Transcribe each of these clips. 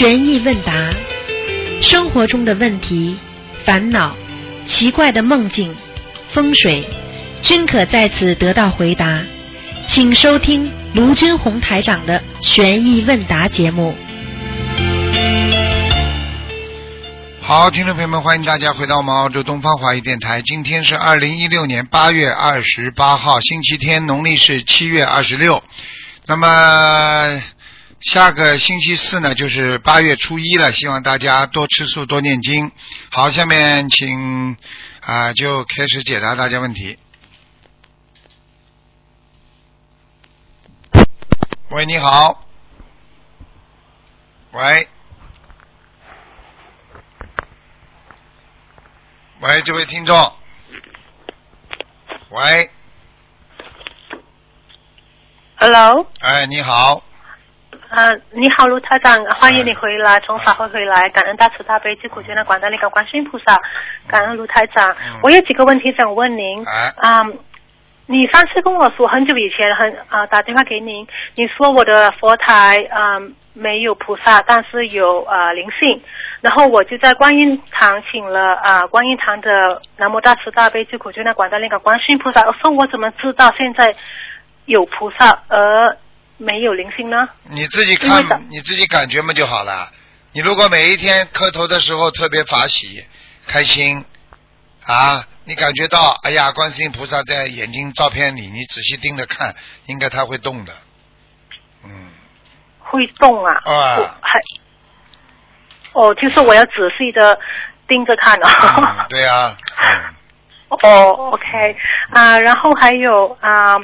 悬疑问答，生活中的问题、烦恼、奇怪的梦境、风水，均可在此得到回答。请收听卢军红台长的悬疑问答节目。好，听众朋友们，欢迎大家回到我们澳洲东方华语电台。今天是二零一六年八月二十八号，星期天，农历是七月二十六。那么下个星期四呢，就是八月初一了。希望大家多吃素，多念经。好，下面请啊、就开始解答大家问题。喂，你好。喂。喂，这位听众。喂，Hello，哎，你好，呃，你好，卢台长，欢迎你回来，从法会回来，感恩大慈大悲救苦救难广大灵感观世音菩萨，感恩卢台长。嗯我有几个问题想问您。哎啊、你上次跟我说很久以前很啊、打电话给您，你说我的佛台啊、没有菩萨，但是有啊灵性，然后我就在观音堂请了啊、观音堂的南无大慈大悲救苦救难广大灵感观世音菩萨。我说我怎么知道现在有菩萨而没有灵性呢？你自己看，你自己感觉嘛就好了。你如果每一天磕头的时候特别法喜、开心啊，你感觉到哎呀，观世音菩萨在眼睛照片里，你仔细盯着看，应该他会动的。嗯，会动啊？啊还哦，就是我要仔细的盯着看嗯啊。对啊、嗯，哦，OK 啊、然后还有啊。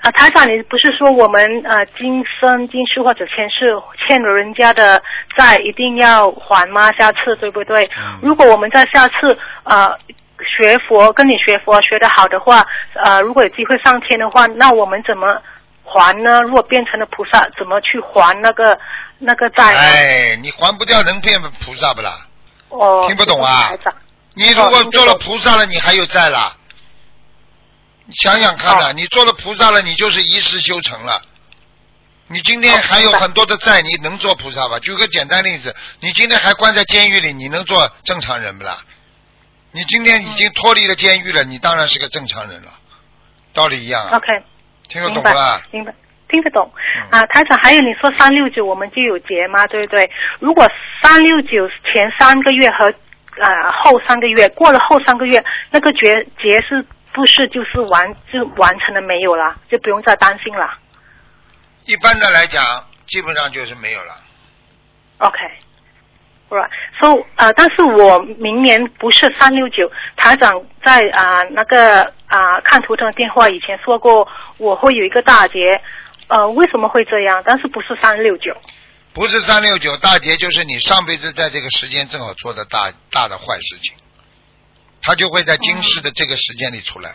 啊，台长，你不是说我们呃今生今世或者前世欠了人家的债一定要还吗？下次对不对？嗯如果我们在下次呃学佛跟你学佛学得好的话，呃如果有机会上天的话，那我们怎么还呢？如果变成了菩萨，怎么去还那个那个债呢？哎，你还不掉能变菩萨不啦？哦，听不懂啊，你如果做了菩萨了，你还有债啦？你想想看呐、哦你做了菩萨了，你就是一世修成了。你今天还有很多的债，你能做菩萨吧？举个简单例子，你今天还关在监狱里，你能做正常人不啦？你今天已经脱离了监狱了，你当然是个正常人了，道理一样啊。OK，听得懂不啦？明白，听得懂。嗯啊，台长，还有你说三六九我们就有节吗？对不对？如果三六九前三个月和啊、后三个月过了后三个月，那个节节是不是就是完就完成了没有了，就不用再担心了一般的来讲，基本上就是没有了。？OK。Right. So 呃，但是我明年不是三六九，台长在啊、那个啊、看图腾电话以前说过我会有一个大劫，呃，为什么会这样？但是不是三六九？不是三六九大劫，就是你上辈子在这个时间正好做的大大的坏事情，他就会在今世的这个时间里出来。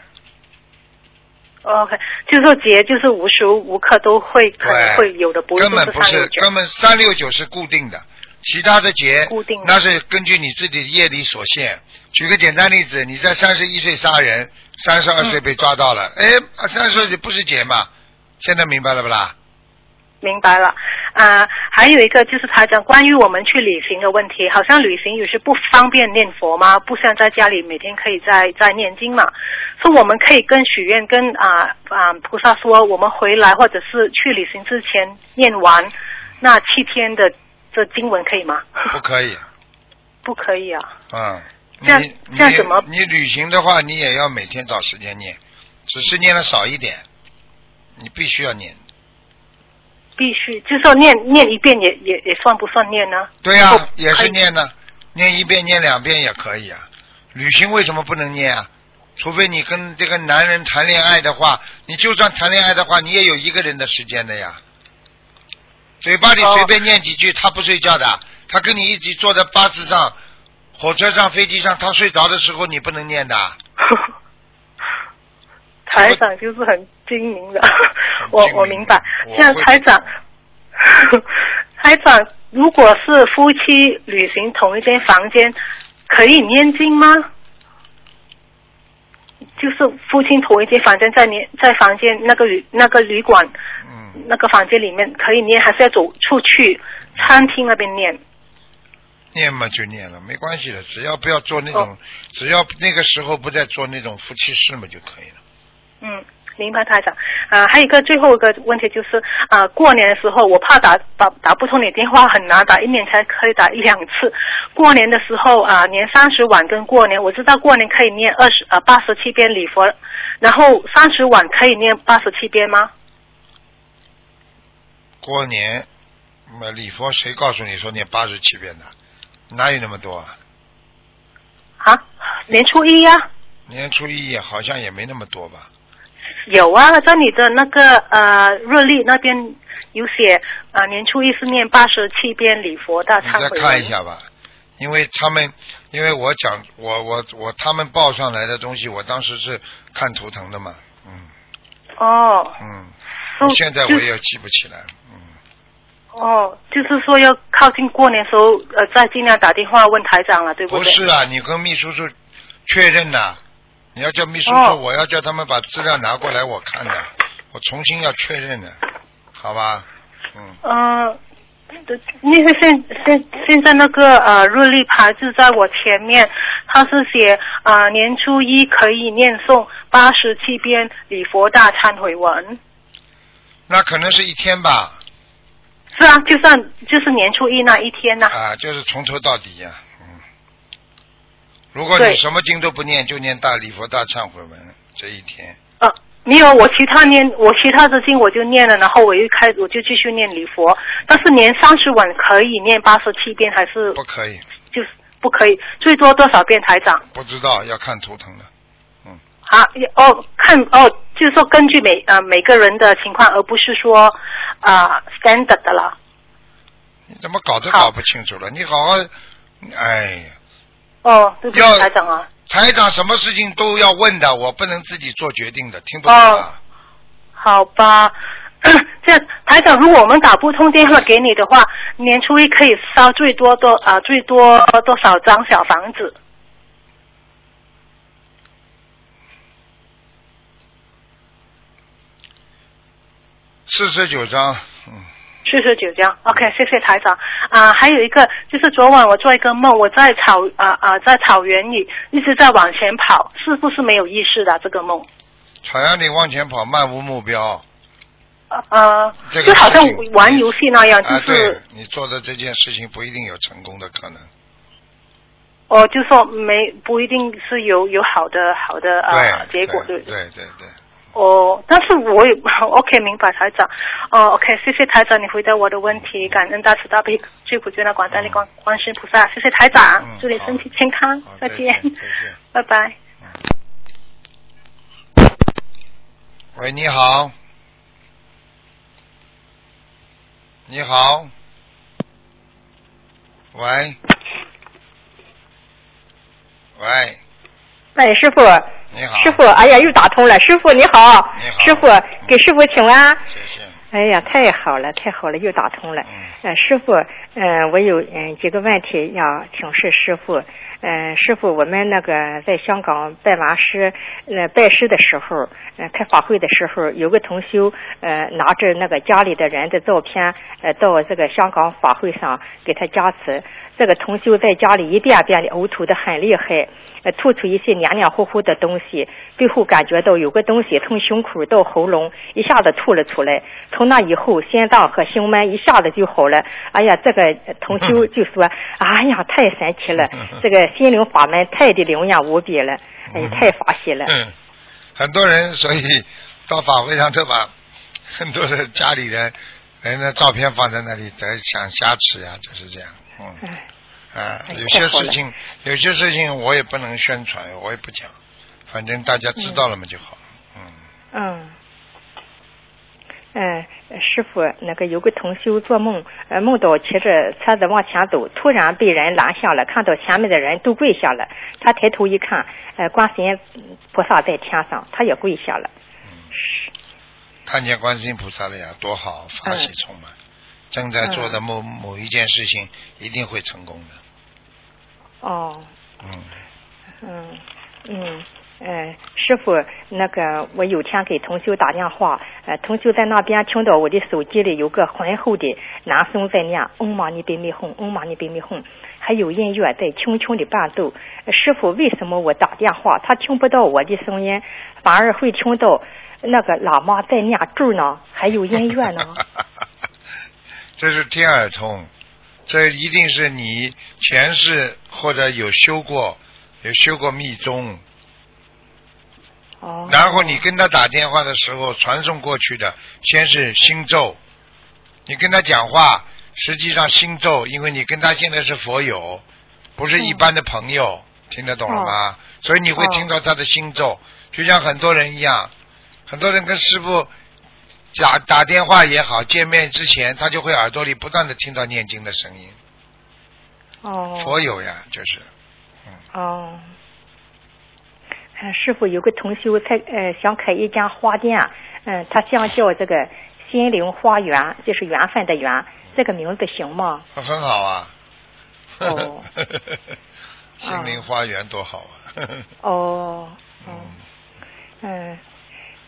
OK，就是说劫就是无时无刻都会可能会有的，不根本不是。根本三六九是固定的，其他的劫固定那是根据你自己的业力所限。举个简单例子，你在三十一岁杀人，三十二岁被抓到了，哎、三十岁不是劫嘛？现在明白了不啦？明白了啊、还有一个就是他讲关于我们去旅行的问题，好像旅行有些不方便念佛吗？不像在家里每天可以在在念经嘛，所以我们可以跟许愿跟啊啊、菩萨说，我们回来或者是去旅行之前念完那七天的这经文可以吗？不可以，不可以啊。嗯。这样这样怎么你？你旅行的话，你也要每天找时间念，只是念的少一点，你必须要念。必须，就是说念念一遍也也也算不算念呢？对呀、哦也是念呢，念一遍、念两遍也可以啊。旅行为什么不能念啊？除非你跟这个男人谈恋爱的话，你就算谈恋爱的话，你也有一个人的时间的呀。嘴巴里哦随便念几句，他不睡觉的，他跟你一起坐在巴士上、火车上、飞机上，他睡着的时候你不能念的。台长就是很精明的，我我明白我。像会台长，台长，如果是夫妻旅行同一间房间，可以念经吗？就是夫妻同一间房间，在念在房间那个旅那个旅馆嗯，那个房间里面可以念，还是要走出去餐厅那边念？念嘛就念了，没关系的，只要不要做那种，哦只要那个时候不再做那种夫妻事嘛就可以了。嗯，明白太长。啊、还有一个最后一个问题就是啊、过年的时候我怕打打打不通你电话很难打，一年才可以打一两次。过年的时候啊、年三十晚跟过年，我知道过年可以念二十呃八十七遍礼佛，然后三十晚可以念八十七遍吗？过年，那么礼佛谁告诉你说念八十七遍的？哪有那么多啊？啊，年初一呀、年初一也好像也没那么多吧？有啊，在你的那个呃日历那边有写，呃年初一是念八十七遍礼佛大忏悔文。看一下吧，因为他们，因为我讲我我我他们报上来的东西，我当时是看图腾的嘛，嗯。哦。嗯，哦现在我也记不起来，嗯，哦，就是说要靠近过年时候，呃，再尽量打电话问台长了，对不对？不是啊，你跟秘书处确认呐、你要叫秘书处，哦我要叫他们把资料拿过来我看的，我重新要确认的，好吧？嗯，嗯、对因为现现现在那个呃日历牌子在我前面，它是写啊、呃年初一可以念诵八十七篇礼佛大忏悔文。那可能是一天吧，是啊，就算就是年初一那一天呐、啊，就是从头到底呀、嗯。如果你什么经都不念，就念大礼佛大忏悔文这一天，呃，没有，我其他念我其他的经我就念了，然后我又开我就继续念礼佛，但是年三十晚可以念八十七遍还是不可以，就是不可以，最多多少遍台长？不知道要看图腾的。啊，哦，看哦，就是说根据每呃每个人的情况，而不是说啊、standard 的了。你怎么搞都搞不清楚了？你好好，哎呀，哦，对不起要台长啊。台长什么事情都要问的，我不能自己做决定的，听不懂啊？好吧，这样台长，如果我们打不通电话给你的话，年初一可以烧最多多啊、最多多少张小房子？四十九章，嗯，四十九张，OK，谢谢台长。啊、还有一个就是昨晚我做一个梦，我在草啊啊、在草原里一直在往前跑，是不是没有意识的这个梦？草原里往前跑，漫无目标。啊，这个就好像玩游戏那样，就是、你做的这件事情不一定有成功的可能。哦，就说没不一定是有有好的好的啊，结果，对？对对对，哦，但是我也 OK 明白台长，哦 OK，谢谢台长，你回答我的问题，感恩大慈大悲救苦救难广大力观观世音菩萨，谢谢台长，嗯祝你身体健康再见，拜拜。喂，你好，你好，喂，喂，哎，师傅，你好，师傅，哎呀，又打通了。师傅你好，你好师傅给师傅请安。谢谢，哎呀，太好了，太好了，又打通了。嗯呃，师傅，嗯、我有嗯、几个问题要请示师傅。嗯、师傅，我们那个在香港拜完师，呃，拜师的时候，呃，开法会的时候，有个同修，呃，拿着那个家里的人的照片，呃，到这个香港法会上给他加持。这个同修在家里一遍遍的呕吐的很厉害，呃，吐出一些黏黏糊糊的东西，最后感觉到有个东西从胸口到喉咙一下子吐了出来。从那以后，心脏和胸闷一下子就好了。哎呀，这个呃同修就说：“哎呀，太神奇了，这个心灵法门太的灵验无比了，哎，太法喜了。嗯，很多人所以到法会上都把 很多的家里人人的照片放在那里，在想加持呀，就是这样，嗯。哎啊，哎有些事情，有些事情我也不能宣传，我也不讲，反正大家知道了嘛就好嗯。嗯，嗯，嗯，师傅，那个有个同修做梦，呃，梦到骑着车子往前走，突然被人拦下了，看到前面的人都跪下了，他抬头一看，呃，观世音菩萨在天上，他也跪下了。嗯。看见观世音菩萨了呀，多好，法喜充满。正在做的某某一件事情，一定会成功的。哦，嗯，嗯。嗯，嗯，师傅，那个我有天给同修打电话，呃，同修在那边听到我的手机里有个浑厚的男声在念“嗡嘛呢呗咪吽，嗡嘛呢呗咪吽”，还有音乐在轻轻的伴奏。师傅，为什么我打电话他听不到我的声音，反而会听到那个喇嘛在念咒呢？还有音乐呢？这是天耳通，这一定是你前世或者有修过，有修过密宗，哦。然后你跟他打电话的时候传送过去的，先是心咒，你跟他讲话，实际上心咒，因为你跟他现在是佛友，不是一般的朋友，听得懂了吗？所以你会听到他的心咒，就像很多人一样，很多人跟师傅打打电话也好，见面之前他就会耳朵里不断的听到念经的声音，哦。佛友呀，就是，哦，呃，师傅有个同修才呃想开一家花店，嗯、他想叫这个心灵花园，就是缘分的缘，这个名字行吗？很好啊。哦 心灵花园多好啊！哦，嗯，嗯，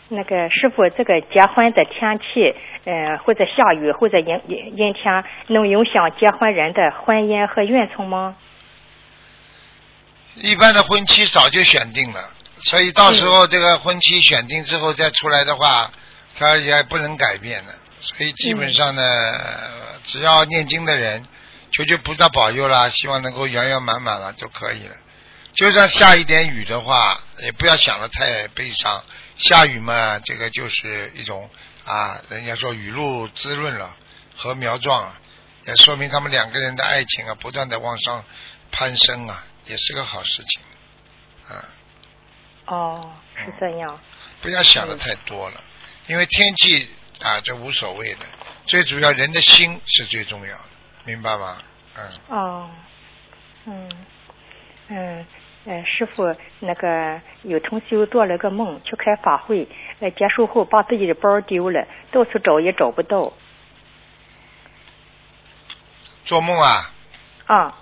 那个师傅，这个结婚的天气，呃，或者下雨或者阴阴阴天，能影响结婚人的婚姻和运程吗？一般的婚期早就选定了，所以到时候这个婚期选定之后再出来的话，它也不能改变的。所以基本上呢，只要念经的人，求求菩萨保佑啦，希望能够圆圆满满了就可以了。就算下一点雨的话，也不要想的太悲伤。下雨嘛，这个就是一种啊，人家说雨露滋润了，禾苗壮啊，也说明他们两个人的爱情啊，不断的往上攀升啊，也是个好事情。啊，哦，是这样。不要想的太多了，因为天气啊，这无所谓的，最主要人的心是最重要的，明白吗？嗯，哦，嗯，嗯，呃，师傅，那个有同修做了个梦，去开法会，呃，结束后把自己的包丢了，到处找也找不到。做梦啊啊，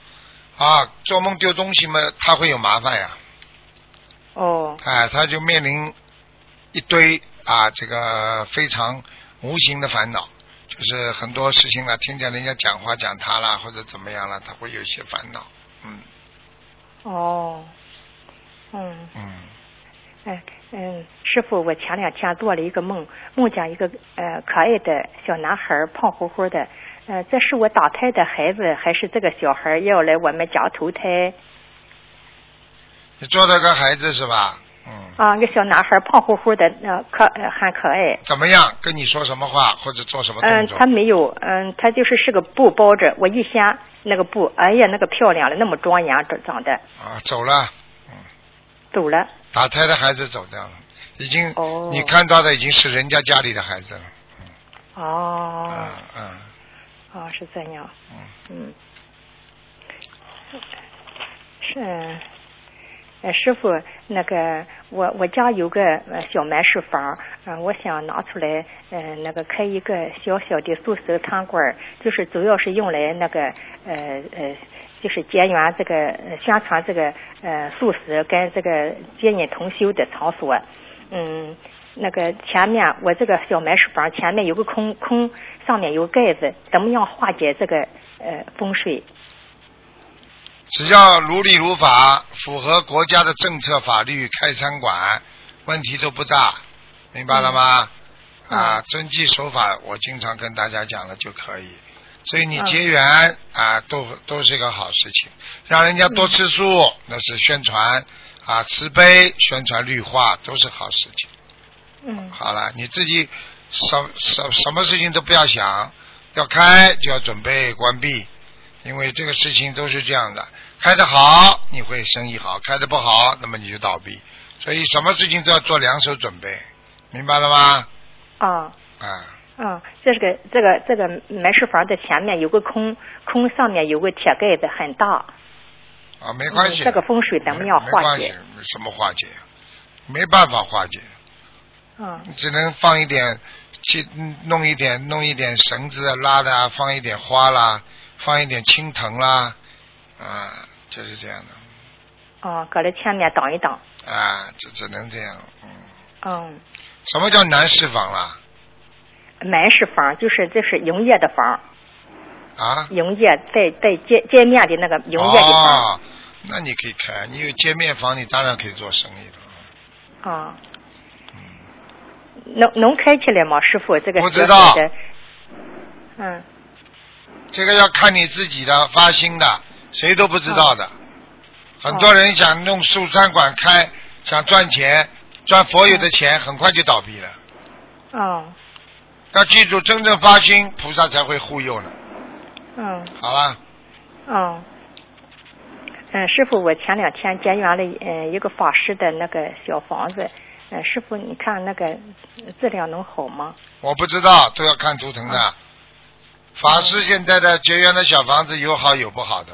啊，做梦丢东西嘛，他会有麻烦呀，哦，哎，他就面临一堆啊，这个非常无形的烦恼，就是很多事情啊，听见人家讲话讲他啦，或者怎么样了，他会有一些烦恼，嗯哦，嗯。嗯，哎，嗯，师傅，我前两天做了一个梦，梦见一个呃可爱的小男孩，胖乎乎的，呃，这是我打胎的孩子，还是这个小孩要来我们家投胎？你做了个孩子是吧？嗯，啊，那个小男孩胖乎乎的，呃，可呃很可爱。怎么样？跟你说什么话或者做什么动嗯，他没有，嗯，他就是是个布包着，我一掀那个布，哎呀，那个漂亮了，那么庄严长长的，啊，走了，嗯。走了。打胎的孩子走掉了，已经，哦。你看到的已经是人家家里的孩子了，哦，嗯嗯。哦，是这样。嗯，嗯，是，呃，师傅，那个我我家有个呃小门市房，嗯、我想拿出来，呃，那个开一个小小的素食餐馆儿，就是主要是用来那个呃呃，就是结缘这个呃宣传这个呃素食跟这个接引同修的场所，嗯。那个前面我这个小门市房前面有个空空，上面有盖子，怎么样化解这个呃风水？只要如理如法，符合国家的政策法律开餐馆，问题都不大，明白了吗？嗯啊，遵纪守法，我经常跟大家讲了就可以。所以你嗯结缘、啊，都都是一个好事情，让人家多吃素，那是宣传啊，慈悲宣传绿化都是好事情。嗯好了，你自己什什什么事情都不要想，要开就要准备关闭，因为这个事情都是这样的，开得好你会生意好，开得不好那么你就倒闭，所以什么事情都要做两手准备，明白了吗？啊啊，嗯，这是个这个这个门市房的前面有个空空，上面有个铁盖子，很大。啊，没关系，嗯这个风水咱们要化没没关系解？什么化解？没办法化解，嗯只能放一点，去嗯弄一点，弄一点绳子拉的啊，放一点花啦，放一点青藤啦，啊，就是这样的。哦，搁在前面挡一挡。啊，这只能这样，嗯。嗯，什么叫南市房啦？门市房就是这是营业的房，啊？营业在在街街面的那个营业的房。哦，那你可以开，你有街面房，你当然可以做生意了。啊。能能开起来吗，师傅？这个不知道。嗯。这个要看你自己的发心的，谁都不知道的。很多人想弄素餐馆开，想赚钱，赚佛有的钱，很快就倒闭了。哦。要记住，真正发心，菩萨才会护佑呢。嗯。好了。哦。嗯，师傅，我前两天结缘了嗯一个法师的那个小房子，嗯，师傅，你看那个质量能好吗？我不知道，都要看图腾的。法师现在的结缘的小房子有好有不好的。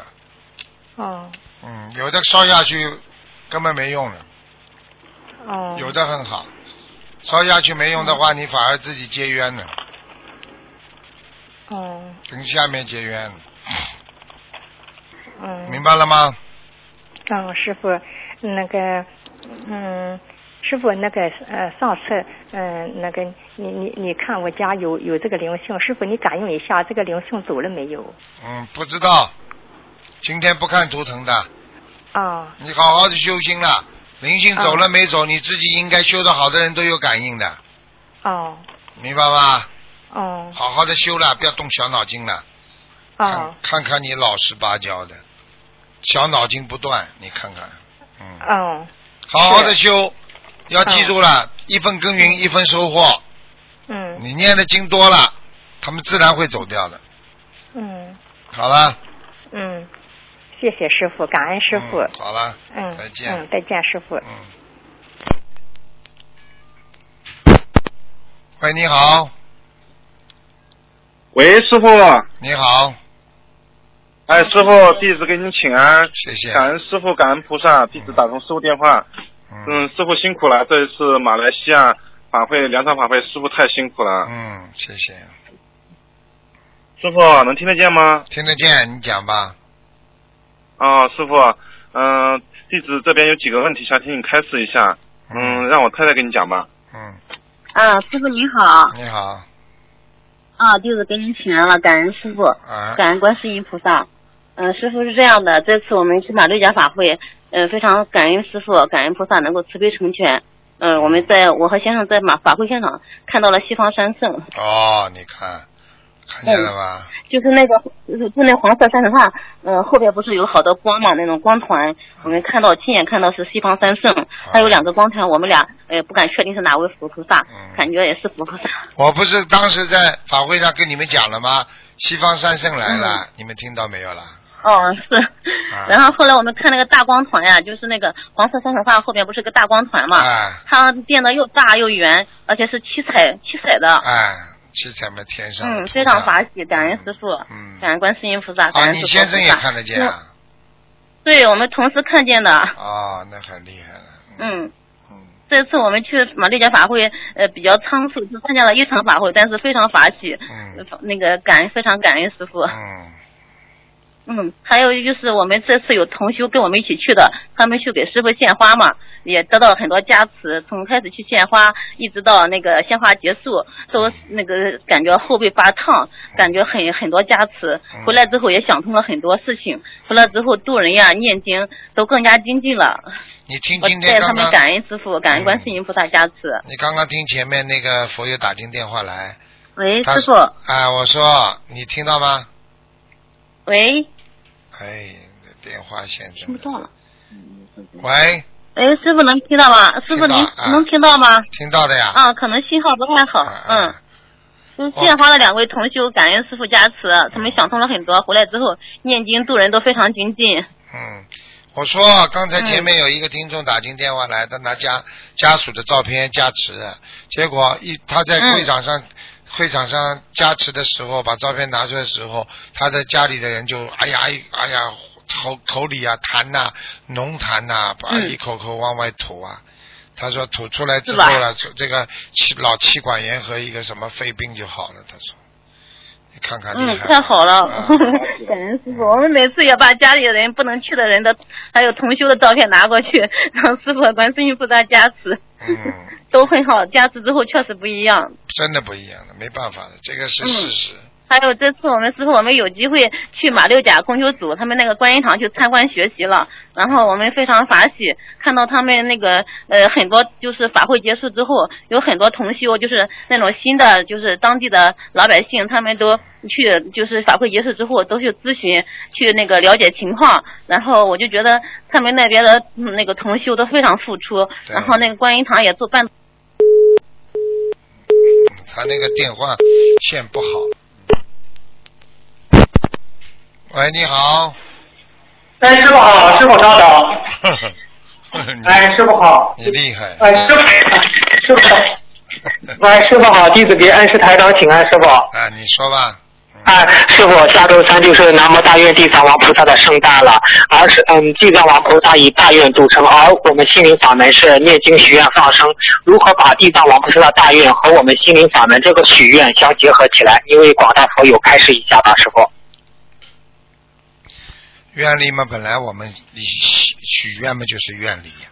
哦。嗯，有的烧下去根本没用的。哦。有的很好，烧下去没用的话，你反而自己结冤了。哦。跟下面结冤。嗯。明白了吗？嗯，师傅，那个，嗯，师傅，那个呃，上次嗯，那个你你你看我家有有这个灵性，师傅你感应一下，这个灵性走了没有？嗯，不知道。今天不看图腾的。哦。你好好的修心了，灵性走了没走？你自己应该修的好的人都有感应的。哦。明白吧？哦。好好的修了，不要动小脑筋了。哦。看看你老实巴交的，小脑筋不断，你看看，嗯。哦。好好的修，要记住了，一分耕耘一分收获。嗯。你念的经多了，他们自然会走掉的。嗯。好了。嗯。谢谢师傅，感恩师傅。好了。嗯。再见。嗯，再见，师傅。嗯。喂，你好。喂，师傅。你好。哎，师傅，弟子给您请安。谢谢。感恩师傅，感恩菩萨，弟子打通师傅电话。嗯。师傅辛苦了，这一次马来西亚法会两场法会，师傅太辛苦了。嗯，谢谢。师傅能听得见吗？听得见，你讲吧。啊，师傅，嗯，弟子这边有几个问题想请你开示一下，嗯，让我太太跟你讲吧。嗯。啊，师傅你好。你好。啊，弟子给您请安了，感恩师傅，感恩观世音菩萨。嗯，师傅是这样的，这次我们去马六甲法会，嗯，非常感恩师傅，感恩菩萨能够慈悲成全。嗯，我们在我和先生在马法会现场看到了西方三圣。哦，你看，看见了吧？就是那个，就就那黄色三神画，嗯，后边不是有好多光嘛？那种光团，我们看到亲眼看到是西方三圣，还有两个光团，我们俩呃不敢确定是哪位佛菩萨，感觉也是佛菩萨。我不是当时在法会上跟你们讲了吗？西方三圣来了，你们听到没有啦？哦，是。然后后来我们看那个大光团呀，就是那个黄色三神画后边不是个大光团嘛？哎。它变得又大又圆，而且是七彩七彩的。哎。七彩嘛，天上嗯，非常法喜，感恩师傅，嗯，感恩观世音菩萨，感恩啊，你先生也看得见啊？对，我们同时看见的。哦，那很厉害了。嗯。嗯。这次我们去马六甲法会，呃，比较仓促，只参加了一场法会，但是非常法喜。嗯。那个感恩，非常感恩师傅。嗯。嗯，还有就是我们这次有同修跟我们一起去的，他们去给师傅献花嘛，也得到很多加持。从开始去献花，一直到那个献花结束，都那个感觉后背发烫，感觉很很多加持。回来之后也想通了很多事情，回来之后度人呀、念经都更加精进了。你听今天刚刚。他们感恩师傅，感恩观世音菩萨加持。你刚刚听前面那个佛友打进电话来。喂，师傅。哎，我说你听到吗？喂。哎，电话线听不到了。喂。哎，师傅能听到吗？师傅您能听到吗？听到的呀。啊，可能信号不太好。嗯。就献花的两位同修，感恩师傅加持，他们想通了很多，回来之后念经度人都非常精进。嗯，我说刚才前面有一个听众打进电话来，他拿家家属的照片加持，结果一他在会场上。会场上加持的时候，把照片拿出来的时候，他的家里的人就哎呀哎呀口口里啊痰呐浓痰呐，把一口口往外吐啊。他说吐出来之后了，这个气老气管炎和一个什么肺病就好了。他说，你看看厉嗯，太好了啊，感恩师傅。我们每次也把家里人不能去的人的，还有同修的照片拿过去，让师傅观世音菩萨加持，嗯，都很好。加持之后确实不一样。真的不一样的，没办法的，这个是嗯事实。还有这次我们师傅，我们有机会去马六甲公修组他们那个观音堂去参观学习了，然后我们非常法喜，看到他们那个呃很多就是法会结束之后，有很多同修就是那种新的就是当地的老百姓，他们都去就是法会结束之后都去咨询去那个了解情况，然后我就觉得他们那边的、嗯那个同修都非常付出，然后那个观音堂也做办。他那个电话线不好。喂，你好。哎，师傅好，师傅稍等。哎，师傅好。你厉害。哎，师傅，师傅。喂，师傅好，弟子给恩师台长请安，师傅。啊，你说吧。哎，师傅，下周三就是南无大愿地藏王菩萨的圣诞了，而是嗯，地藏王菩萨以大愿著称，而我们心灵法门是念经许愿放生。如何把地藏王菩萨的大愿和我们心灵法门这个许愿相结合起来？因为广大佛友开示一下吧，师傅。愿力嘛，本来我们许许愿嘛就是愿力呀，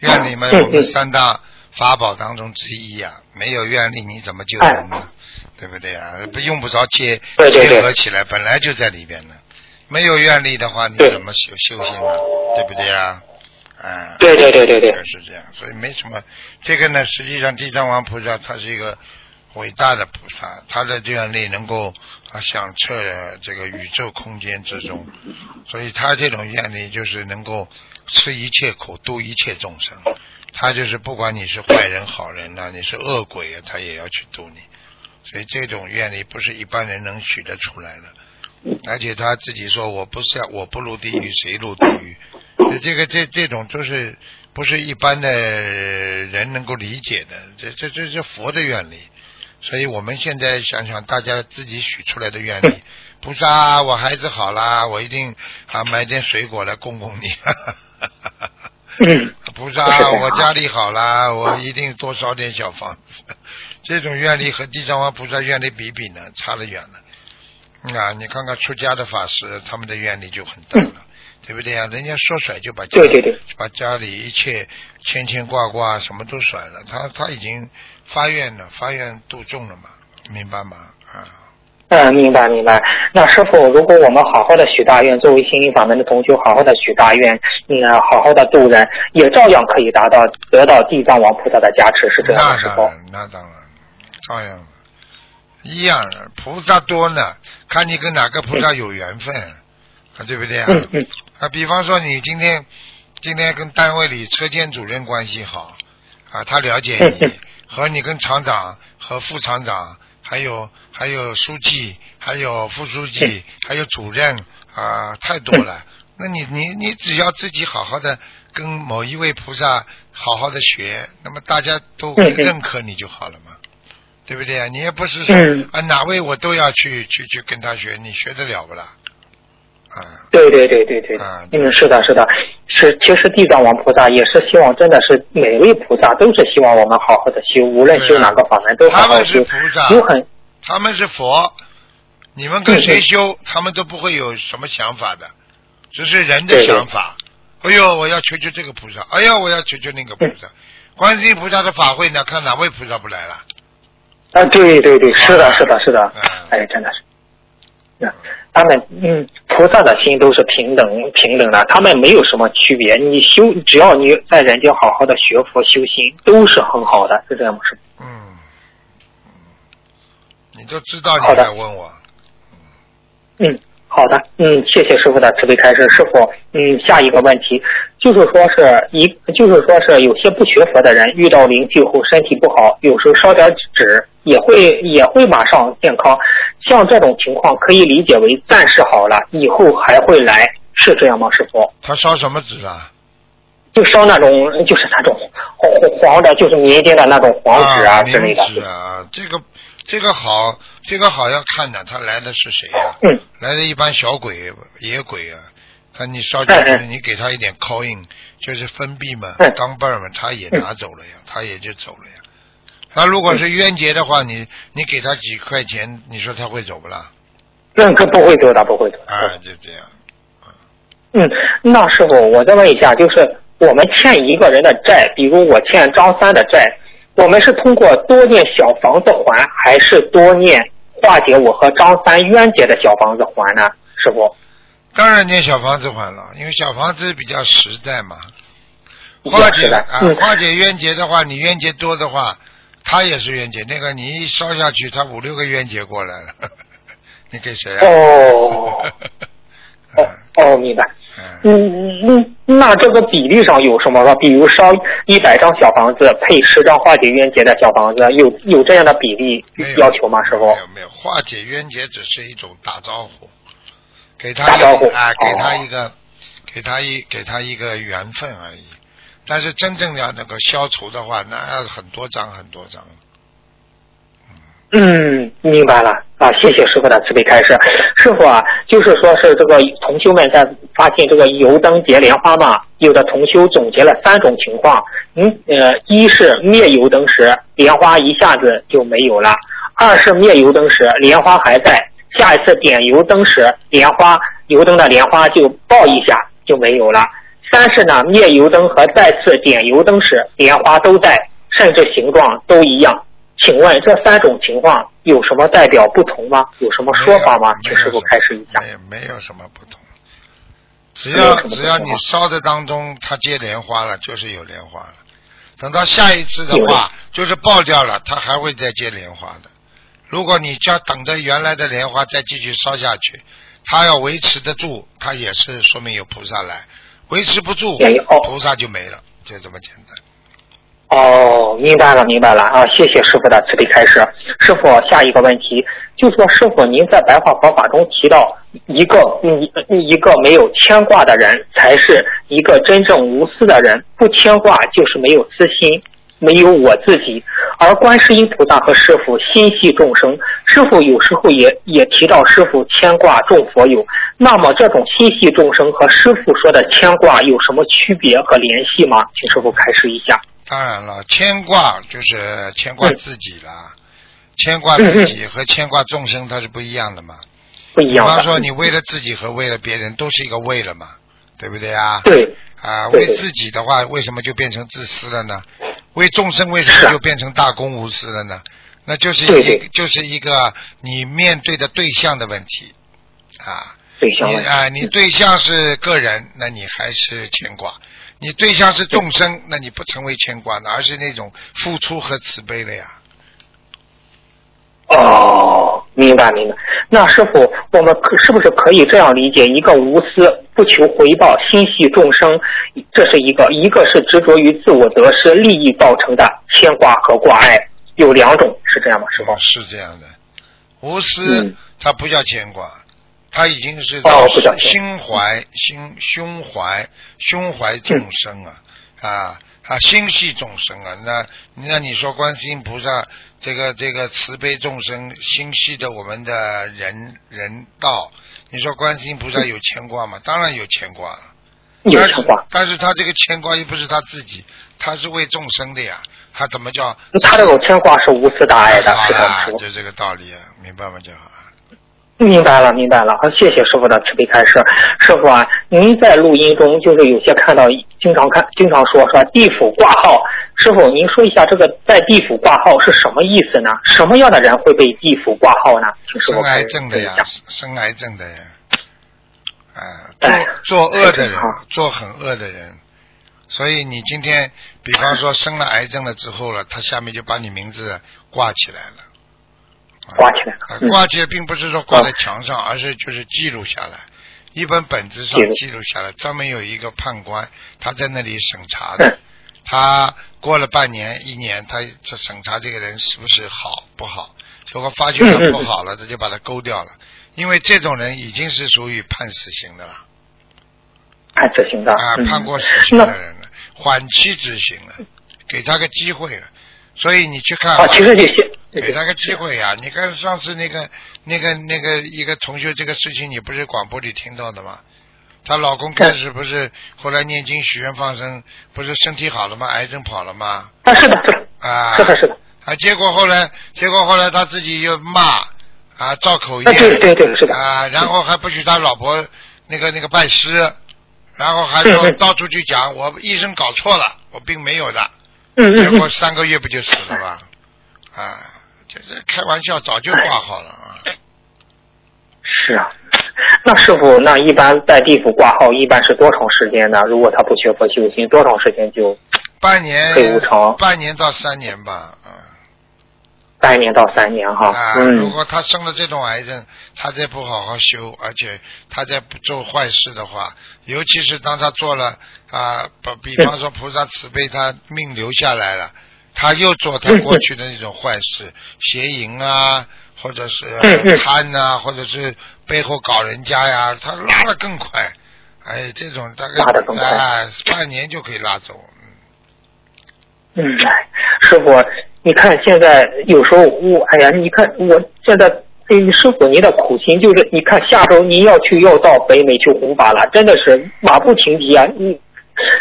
愿力嘛我们三大法宝当中之一呀，没有愿力你怎么救人呢？对不对啊？不用不着结结合起来，本来就在里边呢。没有愿力的话，你怎么修修行呢？对不对啊？啊，对对对对对就是这样，所以没什么。这个呢，实际上地藏王菩萨他是一个伟大的菩萨，他的愿力能够啊响彻这个宇宙空间之中，所以他这种愿力就是能够吃一切苦，度一切众生。他就是不管你是坏人好人呐、你是恶鬼啊，他也要去度你。所以这种愿力不是一般人能许得出来的。而且他自己说：“我不下，我不入地狱，谁入地狱？”这这个这这种都是不是一般的人能够理解的。这这这是佛的愿力。所以我们现在想想，大家自己许出来的愿力，菩萨，我孩子好啦，我一定啊买点水果来供供你。嗯，菩萨，我家里好啦，我一定多烧点小房子。这种愿力和地藏王菩萨愿力比比呢，差得远了。啊，你看看出家的法师，他们的愿力就很大了，对不对呀？人家说甩就把家对对对把家里一切牵牵挂挂什么都甩了，他他已经发愿了，发愿度众了嘛，明白吗？啊，嗯，明白明白。那师傅，如果我们好好的许大愿，作为心灵法门的同修，好好的许大愿，嗯，好好的度人，也照样可以达到得到地藏王菩萨的加持，是这样的，师傅。那当然，那当然，照样一样的。菩萨多呢，看你跟哪个菩萨有缘分，啊，对不对啊？嗯嗯啊，比方说你今天今天跟单位里车间主任关系好，啊，他了解你，和你跟厂长和副厂长，还有还有书记，还有副书记，还有主任啊，太多了。那你你你只要自己好好的跟某一位菩萨好好的学，那么大家都认可你就好了嘛，对不对啊？你也不是说、嗯啊哪位我都要去去去跟他学，你学得了不啦？啊，对对对对对，啊嗯，是的，是的，是。其实地藏王菩萨也是希望，真的是每位菩萨都是希望我们好好的修，无论修哪个法门都好好他们是修。菩萨，有很他们是佛，你们跟谁修，他们都不会有什么想法的，只是人的对对想法。哎呦，我要求求这个菩萨，哎呦，我要求求那个菩萨。观世音菩萨的法会呢，看哪位菩萨不来了。啊，对对对，是的，是的，是的嗯，哎，真的是。他们嗯，菩萨的心都是平等平等的，他们没有什么区别。你修，只要你在人间好好的学佛修心，都是很好的，是这样吗？是。嗯，嗯你都知道，你在问我？嗯，好的，嗯，谢谢师傅的慈悲开示。师傅，嗯，下一个问题就是说是一，就是说是有些不学佛的人遇到灵气后身体不好，有时候烧点纸也会也会马上健康。像这种情况可以理解为暂时好了，以后还会来，是这样吗？师傅？他烧什么纸啊？就烧那种就是那种黄黄的，就是民间的那种黄纸啊之类的。冥纸啊，这个这个好，这个好要看的，他来的是谁呀、嗯来的一般小鬼、野鬼啊。他你烧进去，嗯嗯你给他一点 coin，就是分币嘛嗯，钢镚儿嘛，他也拿走了呀，他也就走了呀。他如果是冤结的话，你你给他几块钱，你说他会走不啦？那他不会走他，不会走。啊，就这样。嗯，那师傅，我再问一下，就是我们欠一个人的债，比如我欠张三的债，我们是通过多念小房子还，还是多念化解我和张三冤结的小房子还呢？师傅？当然念小房子还了，因为小房子比较实在嘛。化解实在啊，嗯化解冤结的话，你冤结多的话，他也是冤结。那个你一烧下去，他五六个冤结过来了，你给谁啊？哦 哦哦，明白。嗯，嗯嗯，那这个比例上有什么呢？比如烧一百张小房子配十张化解冤结的小房子，有有这样的比例要求吗？师傅没？有没有，化解冤结只是一种打招呼，给他一打招呼啊，给他哦一个，给他一给他一个缘分而已。但是真正要那个消除的话，那要很多张很多张。嗯，明白了啊，谢谢师傅的慈悲开示。师傅啊，就是说是这个同修们在发现这个油灯结莲花嘛，有的同修总结了三种情况。嗯呃，一是灭油灯时莲花一下子就没有了；二是灭油灯时莲花还在，下一次点油灯时莲花油灯的莲花就爆一下就没有了；三是呢灭油灯和再次点油灯时莲花都在，甚至形状都一样。请问这三种情况有什么代表不同吗？有什么说法吗？没有请师傅开示一下。没有没有什么不同，只要只要你烧的当中它结莲花了，就是有莲花了。等到下一次的话，就是爆掉了，它还会再结莲花的。如果你叫等着原来的莲花再继续烧下去，它要维持得住，它也是说明有菩萨来；维持不住，菩萨就没了，就这么简单。哦，明白了，明白了啊！谢谢师傅的慈悲开示。师傅，下一个问题就说，师傅您在白话佛法中提到，一个一一个没有牵挂的人，才是一个真正无私的人。不牵挂就是没有私心，没有我自己。而观世音菩萨和师傅心系众生，师傅有时候也也提到师傅牵挂众佛友。那么这种心系众生和师傅说的牵挂有什么区别和联系吗？请师傅开示一下。当然了，牵挂就是牵挂嗯自己啦，牵挂自己和牵挂众生它是不一样的嘛。不一样比。方说，你为了自己和为了别人都是一个为了嘛，对不对啊？对，啊，为自己的话，为什么就变成自私了呢？为众生为什么就变成大公无私了呢？那就是一就是一个你面对的对象的问题啊。对象问题。你啊，你对象是个人，那你还是牵挂；你对象是众生，那你不成为牵挂的，而是那种付出和慈悲的呀。哦，明白明白。那师傅，我们可是不是可以这样理解？一个无私、不求回报、心系众生，这是一个；一个是执着于自我得失、利益造成的牵挂和挂碍，有两种，是这样吗？师傅？是这样的，无私嗯它不叫牵挂，它已经是哦到心怀心胸怀胸怀众生啊、啊，他心系众生啊。那那你说观世音菩萨这个这个慈悲众生，心系的我们的人人道，你说观世音菩萨有牵挂吗？当然有牵挂了。有牵挂。但是他这个牵挂又不是他自己，他是为众生的呀。他怎么叫？他这种牵挂是无私大爱的，就这个道理啊，明白吗就好了。明白了，明白了。好，谢谢师傅的慈悲开示。师傅啊，您在录音中就是有些看到，经常看，经常说说地府挂号。师傅，您说一下这个在地府挂号是什么意思呢？什么样的人会被地府挂号呢？请师傅生癌症的呀。，生癌症的人，做做恶的人，做很恶的人，所以你今天，比方说生了癌症了之后了，他下面就把你名字挂起来了。挂起来挂起来并不是说挂在墙上，而是就是记录下来，一本本子上记录下来，专门有一个判官，他在那里审查嗯的。他过了半年、一年，他这审查这个人是不是好不好？如果发觉他不好了，他就把他勾掉了，因为这种人已经是属于判死刑的了判死刑的。啊，嗯判过死刑的人了，缓期执行了，给他个机会了。所以你去看啊，其实这些给他个机会呀、你看上次那个、那个、那个一个同学这个事情，你不是广播里听到的吗？她老公开始不是后来念经许愿放生，不是身体好了吗？癌症跑了吗？啊，是的，是的，啊，是的，是的。啊，结果后来，结果后来他自己又骂啊，造口业，啊对对对是的啊，然后还不许他老婆那个那个拜师，然后还说到处去讲，我医生搞错了，我并没有的，嗯结果嗯三个月不就死了吗？啊，这这开玩笑，早就挂好了啊。是啊。那师傅，那一般在地府挂号一般是多长时间呢？如果他不学佛修心，多长时间就半年半年到三年吧，啊半年到三年哈？啊，如嗯果他生了这种癌症，他再不好好修，而且他再不做坏事的话，尤其是当他做了啊，比比方说菩萨慈悲他命留下来了，他又做他过去的那种坏事，邪淫啊，或者是贪呐、或者是背后搞人家呀，他拉的更快。哎，这种大概拉得更快哎，半年就可以拉走。嗯师傅，你看现在有时候我，哎呀，你看我现在。哎，师傅，您的苦心就是，你看下周您要去要到北美去弘法了，真的是马不停蹄啊！你，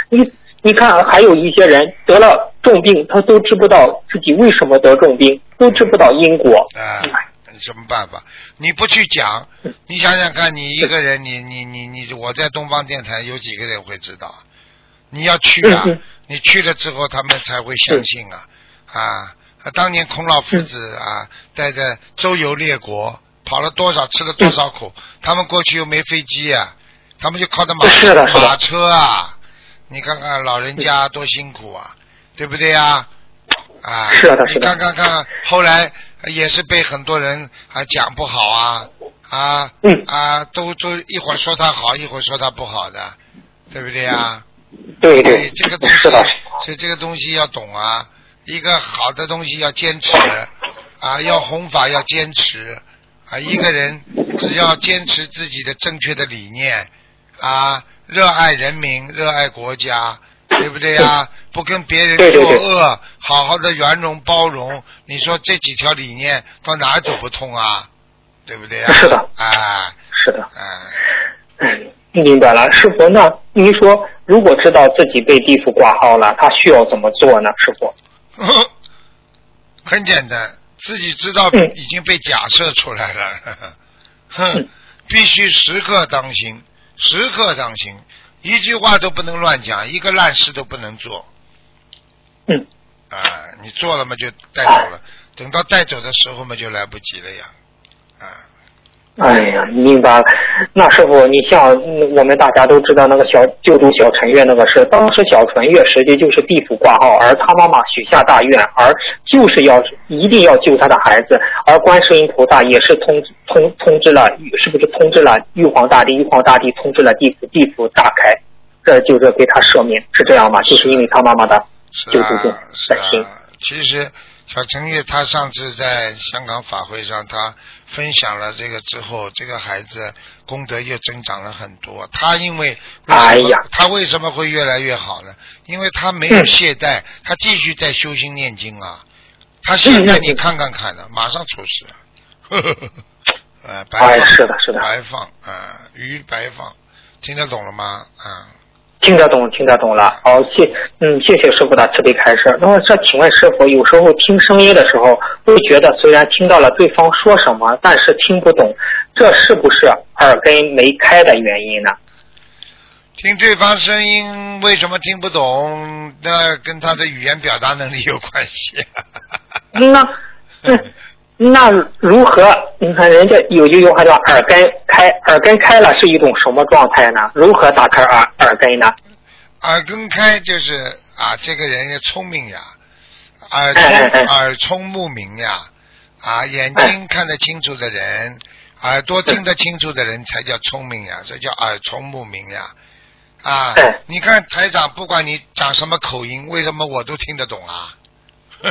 你，你看，还有一些人得了重病，他都知不道自己为什么得重病，都知不道因果。啊，有什么办法？你不去讲，你想想看，你一个人，你你你你，我在东方电台有几个人会知道？你要去啊你去了之后，他们才会相信啊啊！当年孔老夫子啊，带着周游列国，跑了多少，吃了多少苦，他们过去又没飞机啊，他们就靠着马车啊，你看看老人家多辛苦啊，对不对呀？啊，你是的是的看看看，后来也是被很多人啊讲不好啊啊嗯啊，都都一会儿说他好，一会儿说他不好的，对不对呀？对对对，这个东西是的，，所以这个东西要懂啊。一个好的东西要坚持啊，要弘法要坚持啊。一个人只要坚持自己的正确的理念啊，热爱人民，热爱国家，对不对呀？不跟别人作恶，好好的圆融包容。你说这几条理念到哪儿走不通啊？对不对呀？是的啊，是的。啊，嗯，明白了，师傅。那您说，如果知道自己被地府挂号了，他需要怎么做呢？师傅？很简单，自己知道嗯已经被假设出来了，哼嗯，必须时刻当心，时刻当心，一句话都不能乱讲，一个烂事都不能做。嗯，啊，你做了嘛就带走了，等到带走的时候嘛就来不及了呀，啊，哎呀，明白了。那师傅，你像嗯我们大家都知道那个小救助小陈月那个事，当时小陈月实际就是地府挂号，而他妈妈许下大愿，而就是要一定要救他的孩子，而观世音菩萨也是通通通知了，是不是通知了玉皇大帝？玉皇大帝通知了地府，地府大开，这就是给他赦免，是这样吗？就是因为他妈妈的救助众啊，是在心。啊。其实小陈月他上次在香港法会上，他分享了这个之后，这个孩子功德又增长了很多。他因为为哎呀他为什么会越来越好呢？因为他没有嗯懈怠，他继续在修心念经啊。他现在你看看看的，马上出事。呵呵呵呃，白是的是的白放啊，鱼白放，听得懂了吗？啊，听得懂，听得懂了。好，谢，嗯，谢谢师傅的慈悲开示。那么，这请问师傅，有时候听声音的时候，会觉得虽然听到了对方说什么，但是听不懂，这是不是耳根没开的原因呢？听对方声音为什么听不懂？那跟他的语言表达能力有关系。那，嗯，那如何？你看人家有句话叫耳根开，耳根开了是一种什么状态呢？如何打开耳耳根呢？耳根开就是啊，这个人聪明呀，耳聪哎哎哎耳聪目明呀，啊，眼睛看得清楚的人，耳朵听得清楚的人才叫聪明呀，所以叫耳聪目明呀。啊哎，你看台长，不管你讲什么口音，为什么我都听得懂啊？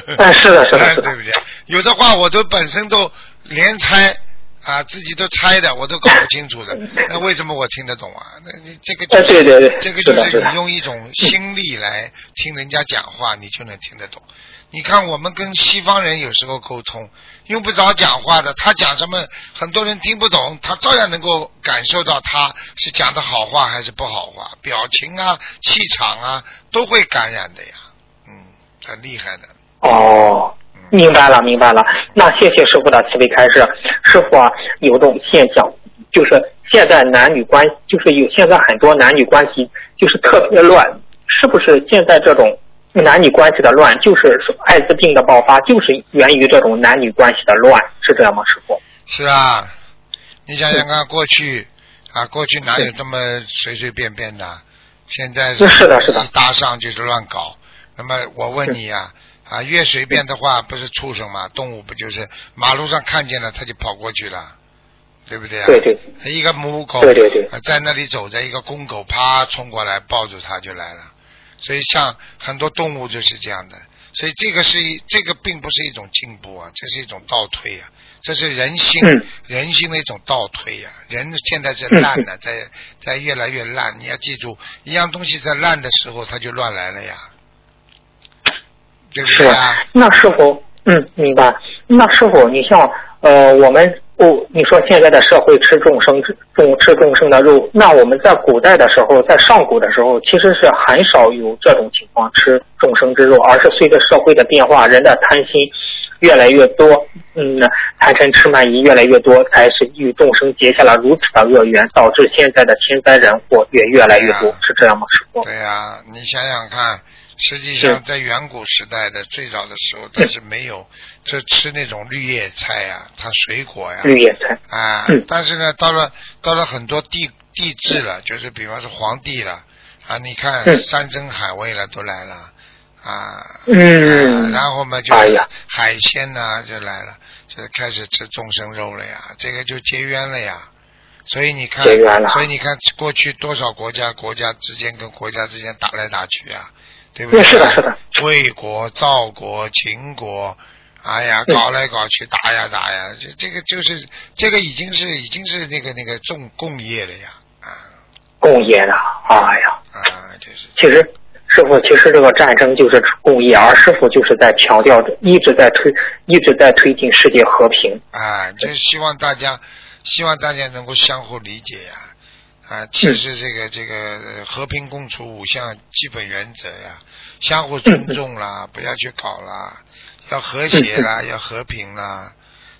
哎，是的，是的，是的对。不对？有的话我都本身都连猜啊，自己都猜的，我都搞不清楚的。那为什么我听得懂啊？那你这个就哎，是、对对对，这个就是你。用一种心力来听人家讲话，你就能听得懂。你看我们跟西方人有时候沟通，用不着讲话的，他讲什么，很多人听不懂，他照样能够感受到他是讲的好话还是不好话，表情啊、气场啊都会感染的呀。嗯，很厉害的。哦，嗯，明白了，明白了。那谢谢师傅的慈悲开示。师傅啊，有种现象，就是现在男女关，就是有现在很多男女关系就是特别乱，是不是现在这种男女关系的乱，就是说艾滋病的爆发，就是源于这种男女关系的乱，是这样吗，师傅？是啊，你想想看，过去啊，过去哪有这么随随便便的？现在是是的是的一搭上就是乱搞。那么我问你呀、啊，越随便的话，不是畜生嘛？动物不就是马路上看见了它就跑过去了，对不对啊？对对一个母狗对对对呃在那里走着，一个公狗啪冲过来抱住它就来了。所以像很多动物就是这样的，所以这个是一这个并不是一种进步啊，这是一种倒退啊，这是人性、嗯人性的一种倒退呀、人现在是烂的，在在越来越烂。你要记住，一样东西在烂的时候，它就乱来了呀，对不是对啊？那师傅，嗯，明白。那师傅，你像呃，我们哦，你说现在的社会吃众生之众吃众生的肉，那我们在古代的时候，在上古的时候，其实是很少有这种情况吃众生之肉，而是随着社会的变化，人的贪心越来越多，嗯，贪嗔痴慢疑越来越多，才是与众生结下了如此的恶缘，导致现在的天灾人祸也越来越多，啊是这样吗，师傅？对呀、你想想看，实际上在远古时代的最早的时候，它是。没有这吃那种绿叶菜呀、它水果呀，绿叶菜，啊嗯，但是呢，到了到了很多地地质了，就是比方说皇帝了啊，你看嗯。山珍海味了都来了啊，嗯。啊然后嘛就海鲜呐、就来了，就开始吃众生肉了呀，这个就结冤了呀。所以你看结冤了，所以你看过去多少国家国家之间跟国家之间打来打去啊，对不对？嗯是的是的。魏国、赵国、秦国，哎呀，嗯搞来搞去，打呀打呀，这这个就是这个已经是已经是那个那个重工业了呀，啊工业了，哎呀。啊，就是其实，师傅，其实这个战争就是工业，而师傅就是在强调着，一直在推，一直在推进世界和平。啊，就是希望大家希望大家能够相互理解呀。啊，其实这个这个呃和平共处五项基本原则呀，相互尊重啦，不要去搞啦，要和谐啦，要和平啦。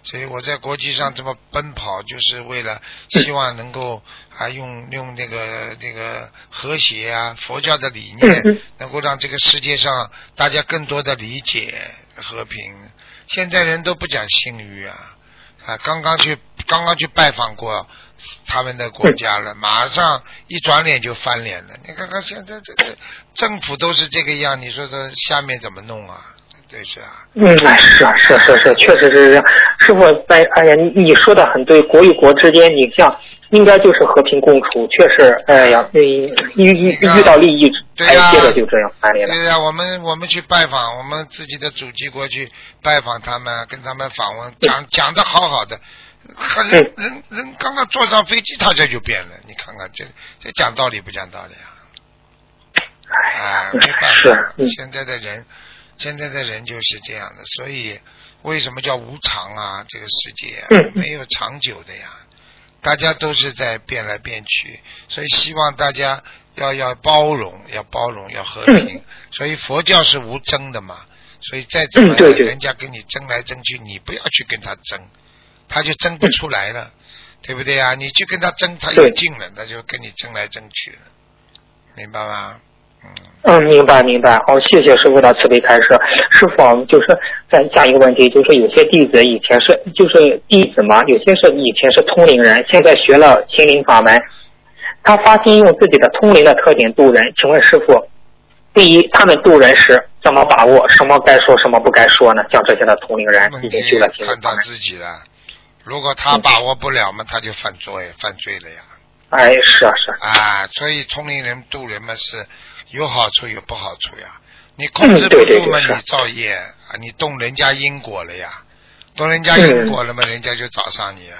所以我在国际上这么奔跑，就是为了希望能够啊用用那个那个和谐啊，佛教的理念嗯，能够让这个世界上大家更多的理解和平。现在人都不讲信誉啊，啊，刚刚去刚刚去拜访过他们的国家了，马上一转脸就翻脸了。你看看现在这个政府都是这个样，你说这下面怎么弄啊？对是啊，嗯，哎，是啊，是是是，确实是这样。师傅，在哎呀，你你说的很对，国与国之间，你像应该就是和平共处，确实，哎呀，嗯，遇遇遇到利益，哎对呀，接着就这样翻脸了。对呀、我们我们去拜访我们自己的祖籍国去拜访他们，跟他们访问，讲讲的好好的，很人嗯人人刚刚坐上飞机，他这就变了。你看看这这讲道理不讲道理啊？哎，没办法，嗯现在的人，现在的人就是这样的，所以为什么叫无常啊？这个世界、没有长久的呀，大家都是在变来变去，所以希望大家要要包容，要包容，要和平。所以佛教是无争的嘛，所以再怎么嗯对对人家跟你争来争去，你不要去跟他争，他就争不出来了，对不对啊？你去跟他争，他有对劲了，他就跟你争来争去了，明白吗？嗯。嗯，明白明白。好，谢谢师傅的慈悲开示。师傅啊，就是再下一个问题，就是有些弟子以前是就是弟子嘛，有些是以前是通灵人，现在学了心灵法门，他发心用自己的通灵的特点渡人。请问师傅，第一，他们渡人时怎么把握什么该说，什么不该说呢？像这些的通灵人已经修了心灵法门，自己了。如果他把握不了嘛，他就犯罪，犯罪了呀。哎，是啊是啊，啊，所以聪明人渡人嘛是有好处有不好处呀。你控制不嗯对对住嘛，对你造业啊，你动人家因果了呀，动人家因果了嘛，人家就找上你了，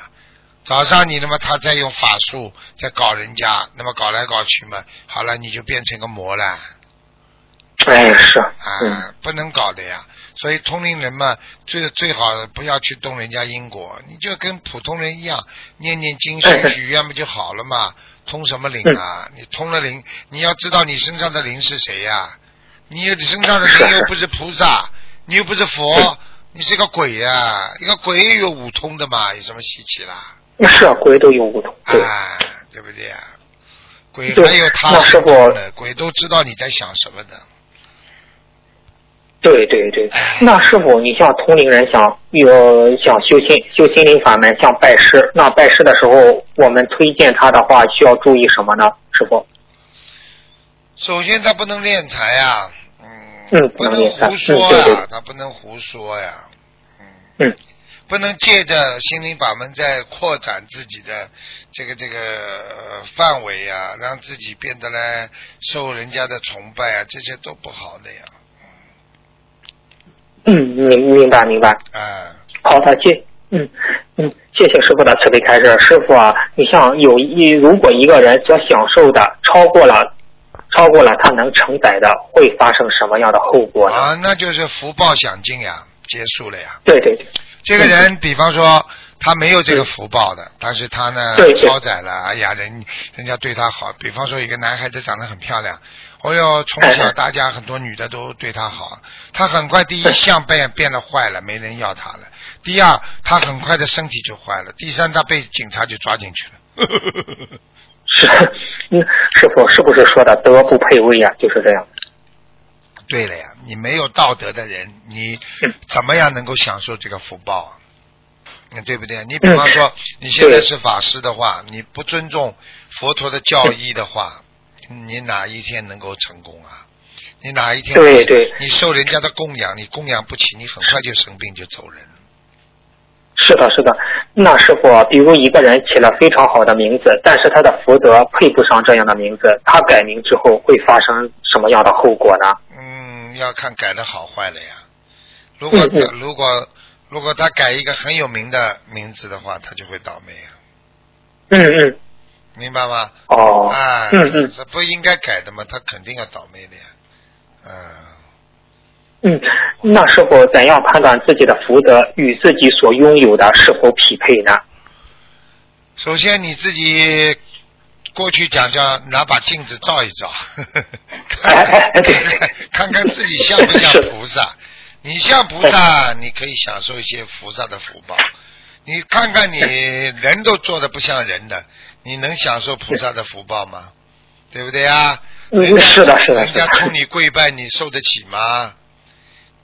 找上你了嘛，他再用法术再搞人家，那么搞来搞去嘛，好了，你就变成个魔了。哎是啊，嗯啊，不能搞的呀。所以通灵人嘛，最最好不要去动人家因果，你就跟普通人一样，念念经、许许愿不就好了嘛？通什么灵啊？你通了灵，你要知道你身上的灵是谁呀、你你身上的灵又不是菩萨，你又不是佛，你是个鬼呀、一个鬼也有五通的嘛，有什么稀奇啦？是啊鬼都有五通，对。啊，对不对呀？鬼对还有他那师傅，鬼都知道你在想什么的。对对对，那师傅，你像同龄人想有想修心修心灵法门，像拜师，那拜师的时候，我们推荐他的话，需要注意什么呢？师傅？首先，他不能敛财呀，嗯，嗯不能胡说嗯对对。呀，他不能胡说呀，嗯，嗯，不能借着心灵法门在扩展自己的这个这个呃范围呀，让自己变得来受人家的崇拜啊，这些都不好的呀，嗯，明明白明白。嗯，好的，谢嗯嗯，谢谢师傅的慈悲开示。师傅啊，你像有一如果一个人所享受的超过了超过了他能承载的，会发生什么样的后果呢？啊，那就是福报享尽呀，结束了呀。对对对，这个人，比方说他没有这个福报的，但是他呢超载了，哎呀，人人家对他好。比方说一个男孩子长得很漂亮，哦哟，从小大家很多女的都对他好，他很快第一相变变得坏了，没人要他了；第二，他很快的身体就坏了；第三，他被警察就抓进去了。是，你，师傅是不是说的德不配位呀、就是这样。对了呀，你没有道德的人，你怎么样能够享受这个福报啊？嗯，对不对？你比方说，你现在是法师的话，你不尊重佛陀的教义的话，你哪一天能够成功啊？你哪一天对对你受人家的供养，你供养不起，你很快就生病就走人。是的，是的。那师傅，比如一个人起了非常好的名字，但是他的福德配不上这样的名字，他改名之后会发生什么样的后果呢？嗯，要看改的好坏了呀。如果嗯嗯如果如果他改一个很有名的名字的话，他就会倒霉啊，嗯嗯，明白吗？哦，啊，嗯嗯这不应该改的嘛，他肯定要倒霉的呀。嗯，嗯，那时候怎样判断自己的福德与自己所拥有的是否匹配呢？首先你自己过去讲叫拿把镜子照一照，看哎哎看 看看自己像不像菩萨。你像菩萨，你可以享受一些菩萨的福报。你看看你人都做的不像人的，你能享受菩萨的福报吗？对不对啊？嗯是的是的人家冲你跪拜，你受得起吗？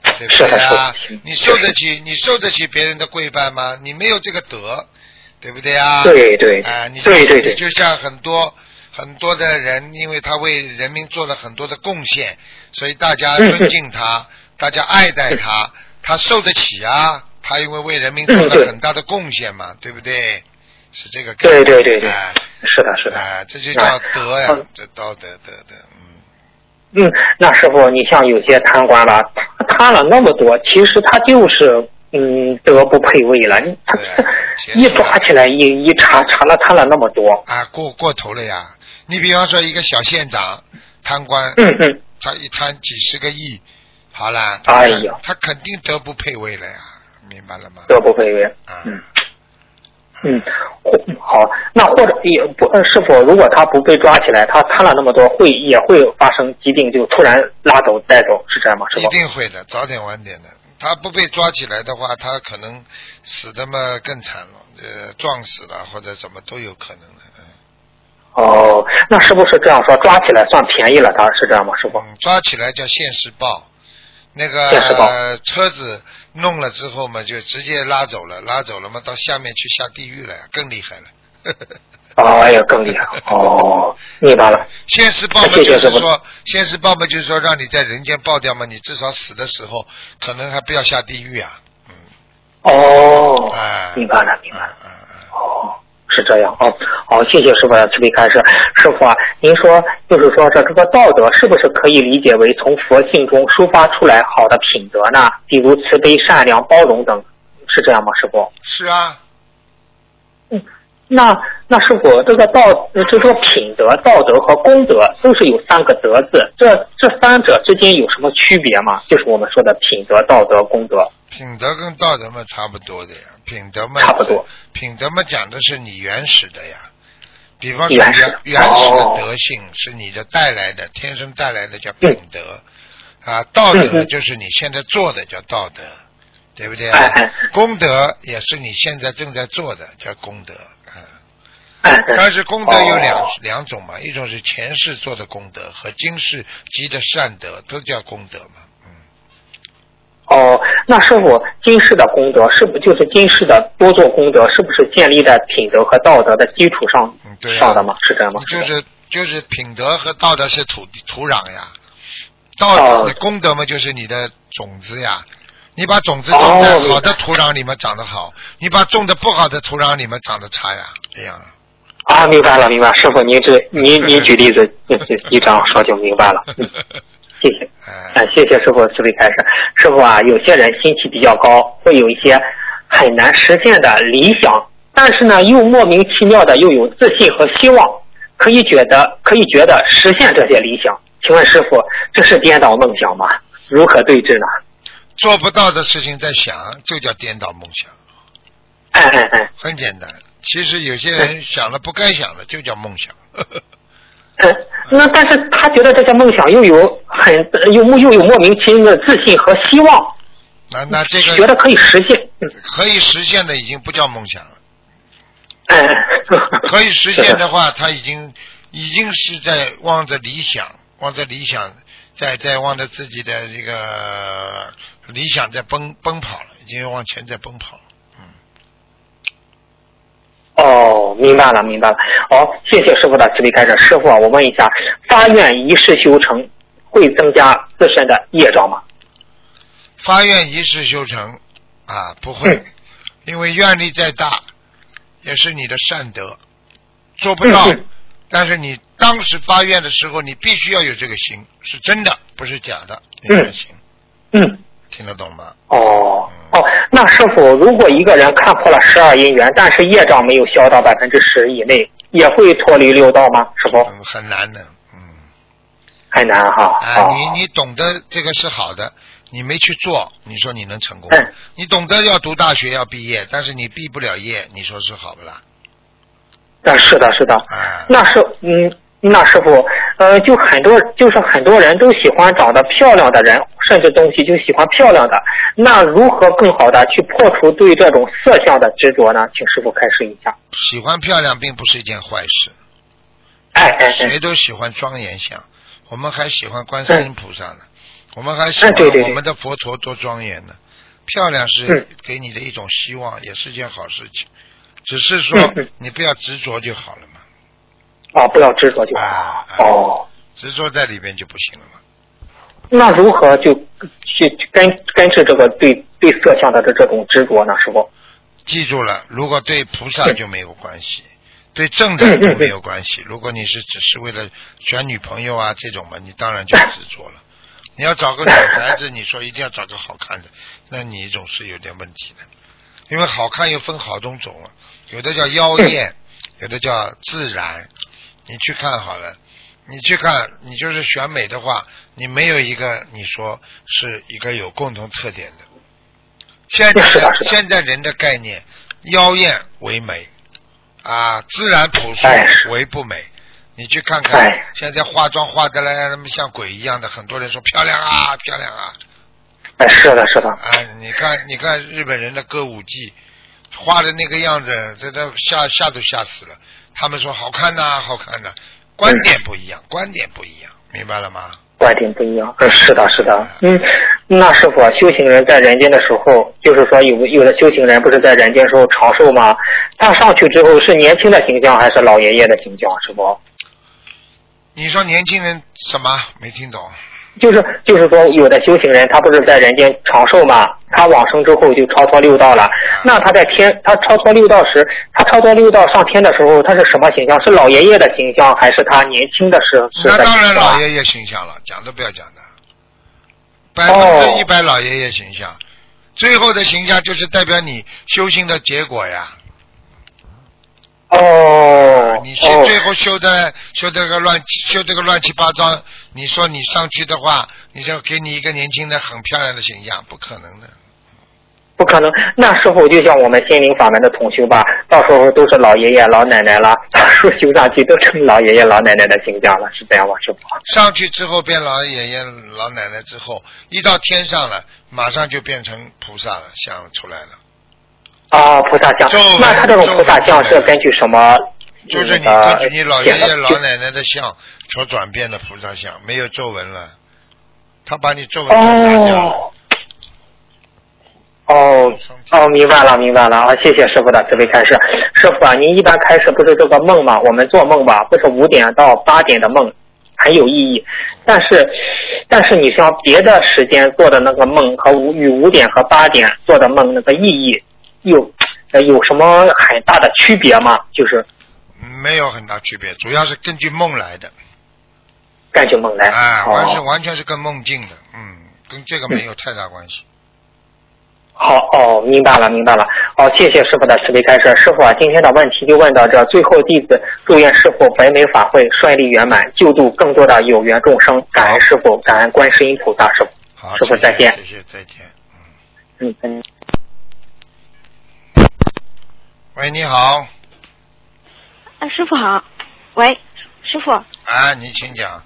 对不对啊？你受得起，你受得起别人的跪拜吗？你没有这个德，对不对啊？对对啊，你对对对就像很多很多的人，因为他为人民做了很多的贡献，所以大家嗯尊敬他，大家爱戴他，他受得起啊。他因为为人民做了很大的贡献嘛，对不对？是这个概念。对对对对哎是的，是的。哎，这就叫德呀好，这道德德德，嗯。嗯，那师傅，你像有些贪官了，他贪了那么多，其实他就是嗯德不配位了。你他 一抓起来一一查查了贪了那么多。啊，过过头了呀！你比方说一个小县长贪官，嗯嗯，他一贪几十个亿，好了，哎呀他肯定德不配位了呀，明白了吗？德不配位。啊，嗯嗯，或好，那或者也不，呃师傅，如果他不被抓起来，他贪了那么多，会也会发生疾病，就突然拉走带走，是这样吗？是一？定会的，早点晚点的。他不被抓起来的话，他可能死的嘛更惨了，呃，撞死了或者什么都有可能的。嗯哦，那是不是这样说？抓起来算便宜了，他是这样吗？师傅？嗯，抓起来叫现世报，那个、现世报呃车子弄了之后嘛，就直接拉走了，拉走了嘛，到下面去下地狱了呀，更厉害了。哦，哎呀，更厉害。哦，明白了。现世报嘛，就是说，现世报嘛，就是说，让你在人间报掉嘛，你至少死的时候，可能还不要下地狱啊。嗯，哦，哎，明白了，明白了。嗯哦，是这样啊。好，谢谢师傅的慈悲开示。师傅啊，您说就是说这这个道德是不是可以理解为从佛性中抒发出来好的品德呢？比如慈悲、善良、包容等，是这样吗？师傅？是啊，嗯那那师傅，这个道，呃就说品德、道德和功德都是有三个德字，这这三者之间有什么区别吗？就是我们说的品德、道德、功德。品德跟道德嘛差不多的呀，品德嘛差不多，品德嘛讲的是你原始的呀，比方说原始原原始的哦德性是你的带来的，天生带来的叫品德，啊，道德就是你现在做的叫道德，对不对？哎哎？功德也是你现在正在做的，叫功德。嗯，哎哎。但是功德有两、哦。两种嘛，一种是前世做的功德和今世积的善德，都叫功德嘛。那师傅，今世的功德是不就是今世的多做功德，是不是建立在品德和道德的基础上嗯对呀上的吗？是这样吗？就是就是品德和道德是土土壤呀，道德功德嘛就是你的种子呀。你把种子种在好的土壤里面长得好，你把种的不好的土壤里面长得差呀，这样。啊，明白了，明白。师傅，您这您 您举例子，就是一这样说就明白了。嗯，谢谢。哎哎，谢谢师傅慈悲开示。师傅啊，有些人心气比较高，会有一些很难实现的理想，但是呢，又莫名其妙的又有自信和希望，可以觉得可以觉得实现这些理想。请问师傅，这是颠倒梦想吗？如何对治呢？做不到的事情在想，就叫颠倒梦想，哎哎哎，很简单。其实有些人想了不该想的，就叫梦想。嗯，那但是他觉得这些梦想又有很又又有莫名其妙的自信和希望，那那这个觉得可以实现。嗯可以实现的已经不叫梦想了，哎，可以实现的话，他已经已经是在望着理想，望着理想，在在望着自己的这个理想在奔奔跑了，已经往前在奔跑了。嗯，哦，明白了，明白了。好、谢谢师傅的慈悲开示。师傅啊，我问一下，发愿一世修成会增加自身的业障吗？发愿一世修成啊，不会，嗯因为愿力再大，也是你的善德，做不到。嗯嗯但是你当时发愿的时候，你必须要有这个心，是真的，不是假的，你才行。嗯，听得懂吗？哦哦，那师傅，如果一个人看破了十二因缘，但是业障没有消到百分之十以内，也会脱离六道吗？师傅嗯，很难的，嗯。很难哈。啊，哦你你懂得这个是好的，你没去做，你说你能成功？嗯你懂得要读大学要毕业，但是你毕不了业，你说是好不啦？啊，是的，是的。啊，那是嗯，那师傅，呃，就很多就是很多人都喜欢长得漂亮的人，甚至东西就喜欢漂亮的。那如何更好的去破除对这种色相的执着呢？请师傅开示一下。喜欢漂亮并不是一件坏事，哎哎哎谁，都喜欢庄严相，我们还喜欢观世音菩萨呢，我们还喜欢我们的佛陀多庄严呢。漂亮是嗯给你的一种希望，也是件好事情，只是说你不要执着就好了嘛，哦，不要执着就。啊，啊哦，执着在里边就不行了嘛。那如何就去根根治这个对对色相的这这种执着呢？师傅？记住了，如果对菩萨嗯就没有关系，对正的就没有关系。如果你是只是为了选女朋友啊这种嘛，你当然就执着了。你要找个女孩子，你说一定要找个好看的，那你总是有点问题的。因为好看又分好多种了，有的叫妖艳，有的叫自然。你去看好了，你去看，你就是选美的话，你没有一个你说是一个有共同特点的。现在现在人的概念，妖艳为美，啊，自然朴素为不美。你去看看哎，现在化妆化的来那么像鬼一样的，很多人说漂亮啊，漂亮啊，哎，是的，是的。啊，你看，你看日本人的歌舞伎，画的那个样子，这都吓吓都吓死了。他们说好看呐、好看呐、观点不一样，观点不一样，明白了吗？观点不一样。嗯，是的，是的。嗯，那师傅，修行人在人间的时候，就是说有有的修行人不是在人间时候长寿吗？他上去之后是年轻的形象还是老爷爷的形象？师傅？你说年轻人什么？没听懂。就是就是说，有的修行人他不是在人间长寿嘛，他往生之后就超脱六道了。那他在天，他超脱六道时，他超脱六道上天的时候，他是什么形象？是老爷爷的形象，还是他年轻的时候那当然老爷爷形象了，讲都不要讲的，百分之一百老爷爷形象。最后的形象就是代表你修行的结果呀。哦，你修哦最后修的修这个乱修这个乱七八糟，你说你上去的话，你就给你一个年轻的很漂亮的形象，不可能的。不可能。那时候就像我们心灵法门的同修吧，到时候都是老爷爷老奶奶了，树修上去都成老爷爷老奶奶的形象了，是这样吗，师傅？上去之后变老爷爷老奶奶之后，一到天上了，马上就变成菩萨了，像出来了。哦，菩萨像。那他这种菩萨像是根据什么？就是你那个根据你老爷爷老奶奶的像所转变的菩萨像，没有皱纹了，他把你皱纹都拿掉了。哦。哦哦，明白了，明白了啊！谢谢师傅的慈悲开示。师傅啊，您一般开示不是这个梦吗？我们做梦吧，不是五点到八点的梦很有意义，但是但是你像别的时间做的那个梦和五与五点和八点做的梦那个意义有呃有什么很大的区别吗？就是没有很大区别，主要是根据梦来的，根据梦来。啊，完全哦完全是跟梦境的，嗯，跟这个没有太大关系。好哦，明白了，明白了。好、谢谢师傅的慈悲开示。师傅啊，今天的问题就问到这，最后弟子祝愿师傅北美法会顺利圆满，救度更多的有缘众生。感恩师傅，感恩观世音菩萨师傅。好，师傅再见谢谢，再见。嗯嗯。喂，你好，啊，师傅好，喂，师傅，啊，你请讲，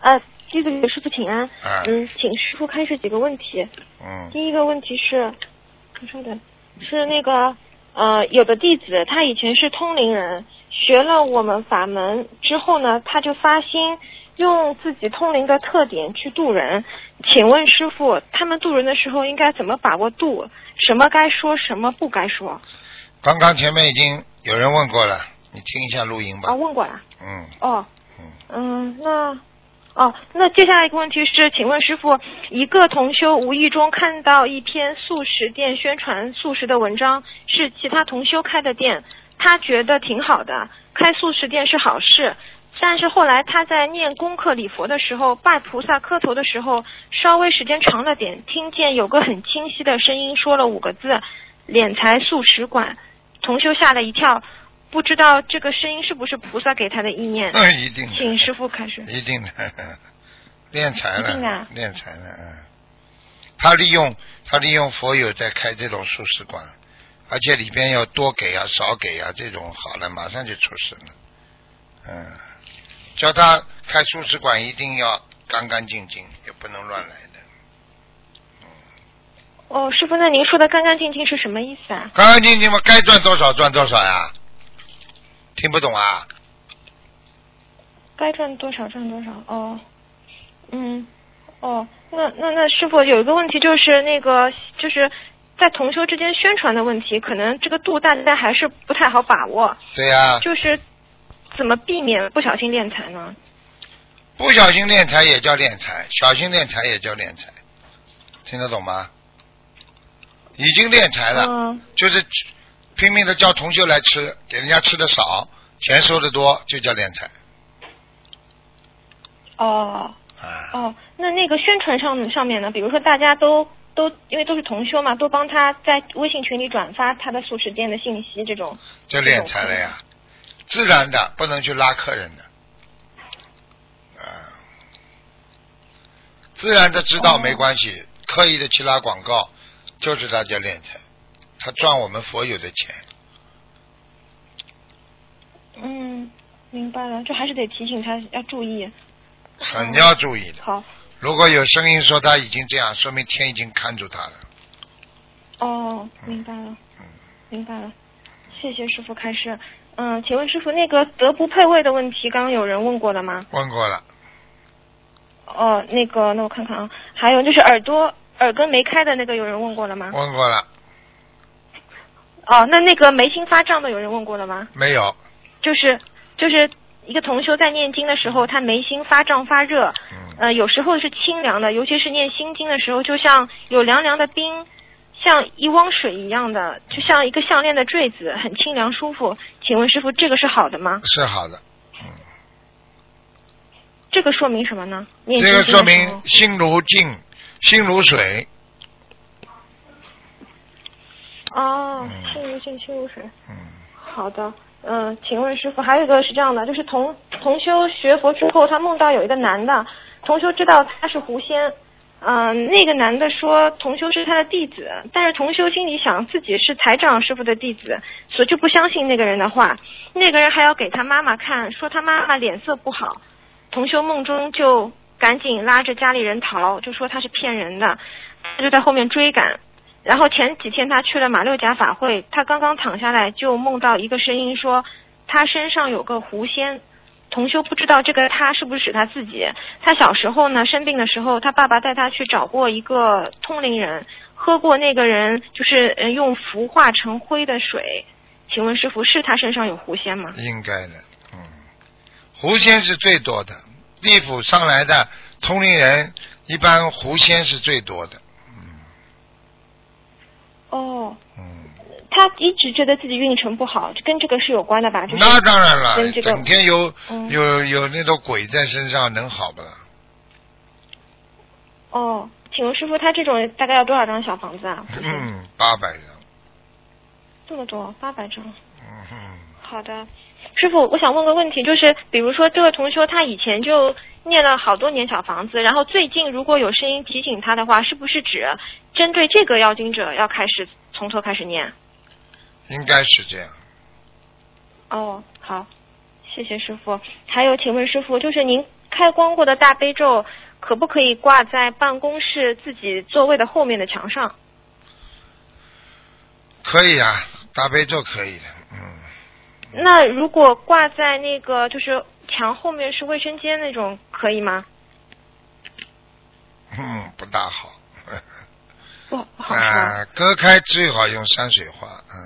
呃，弟子给师傅请安。啊嗯，请师傅开示几个问题。嗯，第一个问题是，你稍等，是那个呃，有的弟子他以前是通灵人，学了我们法门之后呢，他就发心用自己通灵的特点去渡人。请问师傅，他们渡人的时候应该怎么把握度？什么该说，什么不该说？刚刚前面已经有人问过了，你听一下录音吧啊，。问过了。嗯哦，嗯，嗯，那哦，那接下来一个问题是，请问师傅，一个同修无意中看到一篇素食店宣传素食的文章，是其他同修开的店，他觉得挺好的，开素食店是好事。但是后来他在念功课礼佛的时候，拜菩萨磕头的时候，稍微时间长了点，听见有个很清晰的声音说了五个字：“敛财素食馆。”同修吓了一跳，不知道这个声音是不是菩萨给他的意念。嗯一定的，请师傅开始。一定的，练财一定的了，练财了，嗯。他利用他利用佛友在开这种素食馆，而且里边要多给啊少给啊，这种好了马上就出事了，嗯。叫他开素食馆一定要干干净净，也不能乱来的。哦，师傅，那您说的干干净净是什么意思啊？干干净净嘛，该赚多少赚多少呀？听不懂啊？该赚多少赚多少？哦，嗯，哦，那那那师傅有一个问题就是那个就是在同修之间宣传的问题，可能这个度大家还是不太好把握，对呀、就是怎么避免不小心敛财呢？不小心敛财也叫敛财，小心敛财也叫敛财，听得懂吗？已经敛财了，嗯，就是拼命的叫同修来吃，给人家吃的少，钱收的多，就叫敛财。哦啊。哦，那那个宣传上上面呢，比如说大家都都因为都是同修嘛，都帮他在微信群里转发他的素食店的信息，这种就敛财了呀，自然的，不能去拉客人的，啊，自然的知道没关系，刻意的去拉广告，就知道叫敛财，他赚我们佛友的钱，嗯，明白了，这还是得提醒他要注意。很要注意的。好，如果有声音说他已经这样，说明天已经看住他了。哦，明白了，嗯明白了，谢谢师傅开示。嗯，请问师傅，那个德不配位的问题，刚刚有人问过了吗？问过了，哦，那个，那我看看啊，还有就是耳朵耳根没开的那个，有人问过了吗？问过了，哦，那那个眉心发胀的，有人问过了吗？没有？就是就是一个同修在念经的时候，他眉心发胀发热，嗯，呃，有时候是清凉的，尤其是念心经的时候，就像有凉凉的冰，像一汪水一样的，就像一个项链的坠子，很清凉舒服。请问师傅，这个是好的吗？是好的。这个说明什么呢？念这经个说明心如镜，心如水。哦嗯，心如镜，心如水。嗯，好的，嗯、请问师傅，还有一个是这样的，就是同同修学佛之后，他梦到有一个男的，同修知道他是狐仙，嗯、那个男的说同修是他的弟子，但是同修心里想自己是财长师傅的弟子，所以就不相信那个人的话。那个人还要给他妈妈看，说他妈妈脸色不好。同修梦中就赶紧拉着家里人逃，就说他是骗人的，他就在后面追赶。然后前几天他去了马六甲法会，他刚刚躺下来就梦到一个声音说他身上有个狐仙。同修不知道这个他是不是指他自己。他小时候呢生病的时候，他爸爸带他去找过一个通灵人，喝过那个人就是呃用符化成灰的水。请问师傅是他身上有狐仙吗？应该的，嗯，狐仙是最多的，地府上来的通灵人，一般狐仙是最多的，哦，嗯，他一直觉得自己运程不好，跟这个是有关的吧？就是那当然了跟这，个整天有嗯有有那种鬼在身上，能好不啦？哦，请问师傅，他这种大概要多少张小房子啊？嗯，八百张，这么多，八百张。嗯哼，好的，师傅，我想问个问题，就是比如说这位同修他以前就念了好多年小房子，然后最近如果有声音提醒他的话，是不是指针对这个要经者要开始从头开始念？应该是这样。哦，好，谢谢师傅。还有，请问师傅，就是您开光过的大悲咒，可不可以挂在办公室自己座位的后面的墙上？可以啊，大悲咒可以的，嗯，那如果挂在那个就是墙后面是卫生间那种，可以吗？嗯，不大好。不不好隔开最好用山水画，嗯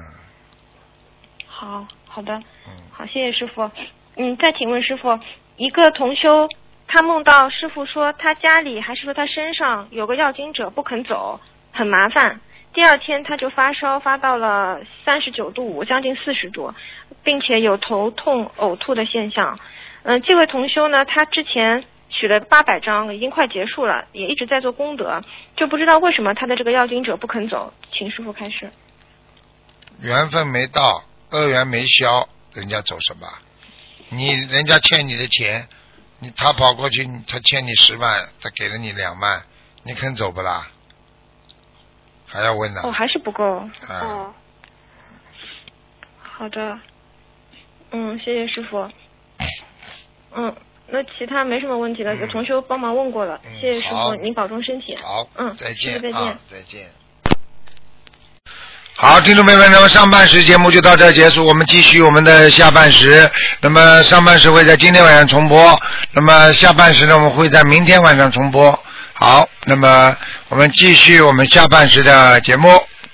好好的，嗯，好，谢谢师傅。嗯，再请问师傅，一个同修，他梦到师傅说他家里还是说他身上有个要经者不肯走，很麻烦。第二天他就发烧，发到了三十九度五，将近四十度，并且有头痛、呕吐的现象。嗯、这位同修呢，他之前取了八百张，已经快结束了，也一直在做功德，就不知道为什么他的这个要经者不肯走，请师傅开始。缘分没到，恶缘没消，人家走什么？你人家欠你的钱，你他跑过去，他欠你十万，他给了你两万，你肯走不啦？还要问呢？哦，还是不够。啊哦，好的。嗯，谢谢师傅。嗯，那其他没什么问题了，有同修帮忙问过了，嗯谢谢师好傅，您保重身体。好，嗯，再师傅再见。见啊，再见。好，听众朋友们，那么上半时节目就到这儿结束，我们继续我们的下半时。那么上半时会在今天晚上重播，那么下半时呢，我们会在明天晚上重播。好，那么我们继续我们下半时的节目。